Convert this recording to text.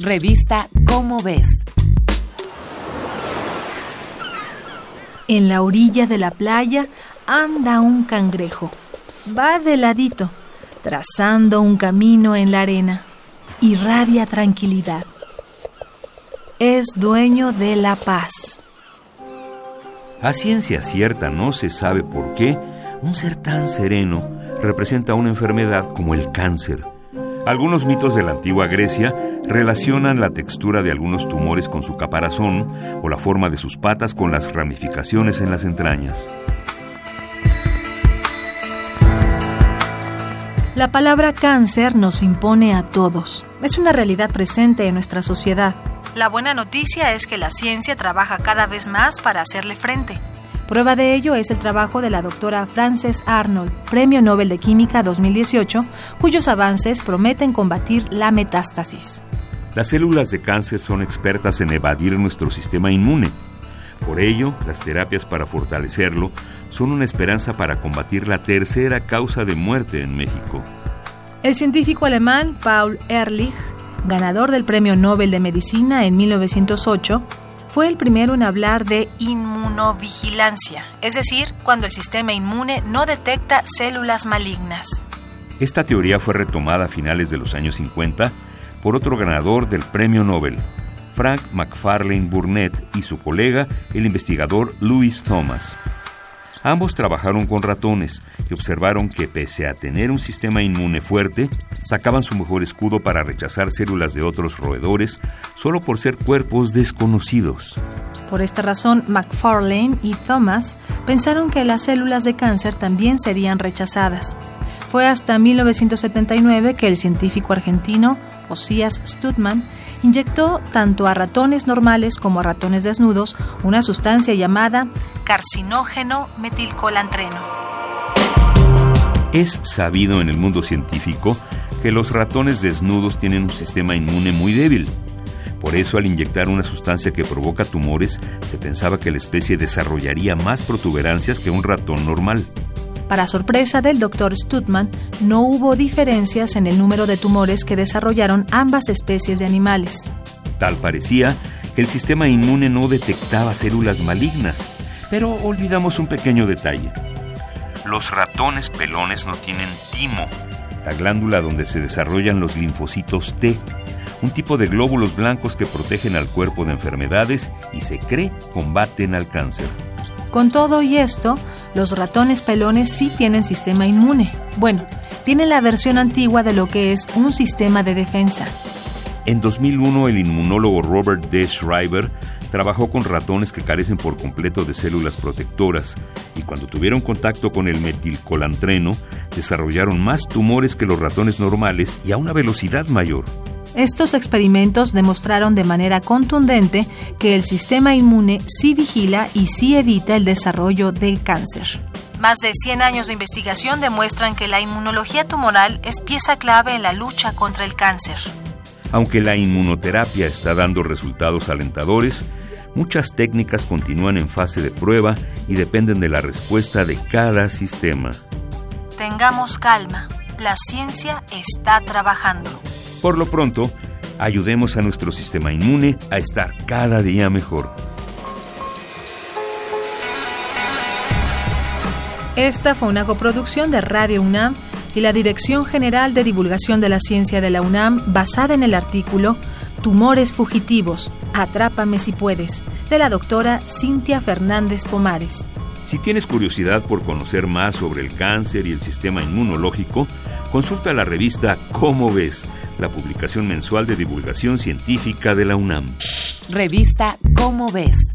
Revista Cómo ves. En la orilla de la playa anda un cangrejo. Va de ladito, trazando un camino en la arena. Irradia tranquilidad. Es dueño de la paz. A ciencia cierta no se sabe por qué un ser tan sereno representa una enfermedad como el cáncer. Algunos mitos de la antigua Grecia relacionan la textura de algunos tumores con su caparazón o la forma de sus patas con las ramificaciones en las entrañas. La palabra cáncer nos impone a todos. Es una realidad presente en nuestra sociedad. La buena noticia es que la ciencia trabaja cada vez más para hacerle frente. Prueba de ello es el trabajo de la doctora Frances Arnold, Premio Nobel de Química 2018, cuyos avances prometen combatir la metástasis. Las células de cáncer son expertas en evadir nuestro sistema inmune. Por ello, las terapias para fortalecerlo son una esperanza para combatir la tercera causa de muerte en México. El científico alemán Paul Ehrlich, ganador del Premio Nobel de Medicina en 1908, fue el primero en hablar de inmunovigilancia, es decir, cuando el sistema inmune no detecta células malignas. Esta teoría fue retomada a finales de los años 50 por otro ganador del Premio Nobel, Frank McFarlane Burnett, y su colega, el investigador Louis Thomas. Ambos trabajaron con ratones y observaron que pese a tener un sistema inmune fuerte, sacaban su mejor escudo para rechazar células de otros roedores solo por ser cuerpos desconocidos. Por esta razón, McFarlane y Thomas pensaron que las células de cáncer también serían rechazadas. Fue hasta 1979 que el científico argentino Osías Studman inyectó tanto a ratones normales como a ratones desnudos una sustancia llamada carcinógeno metilcolantreno. Es sabido en el mundo científico que los ratones desnudos tienen un sistema inmune muy débil. Por eso al inyectar una sustancia que provoca tumores, se pensaba que la especie desarrollaría más protuberancias que un ratón normal. Para sorpresa del doctor Studman, no hubo diferencias en el número de tumores que desarrollaron ambas especies de animales. Tal parecía que el sistema inmune no detectaba células malignas, pero olvidamos un pequeño detalle. Los ratones pelones no tienen timo, la glándula donde se desarrollan los linfocitos T, un tipo de glóbulos blancos que protegen al cuerpo de enfermedades y se cree combaten al cáncer. Con todo y esto, los ratones pelones sí tienen sistema inmune. Bueno, tienen la versión antigua de lo que es un sistema de defensa. En 2001, el inmunólogo Robert D. Schreiber trabajó con ratones que carecen por completo de células protectoras y cuando tuvieron contacto con el metilcolantreno, desarrollaron más tumores que los ratones normales y a una velocidad mayor. Estos experimentos demostraron de manera contundente que el sistema inmune sí vigila y sí evita el desarrollo del cáncer. Más de 100 años de investigación demuestran que la inmunología tumoral es pieza clave en la lucha contra el cáncer. Aunque la inmunoterapia está dando resultados alentadores, muchas técnicas continúan en fase de prueba y dependen de la respuesta de cada sistema. Tengamos calma, la ciencia está trabajando. Por lo pronto, ayudemos a nuestro sistema inmune a estar cada día mejor. Esta fue una coproducción de Radio UNAM y la Dirección General de Divulgación de la Ciencia de la UNAM basada en el artículo Tumores Fugitivos, Atrápame si puedes, de la doctora Cintia Fernández Pomares. Si tienes curiosidad por conocer más sobre el cáncer y el sistema inmunológico, consulta la revista Cómo ves, la publicación mensual de divulgación científica de la UNAM. Revista Cómo ves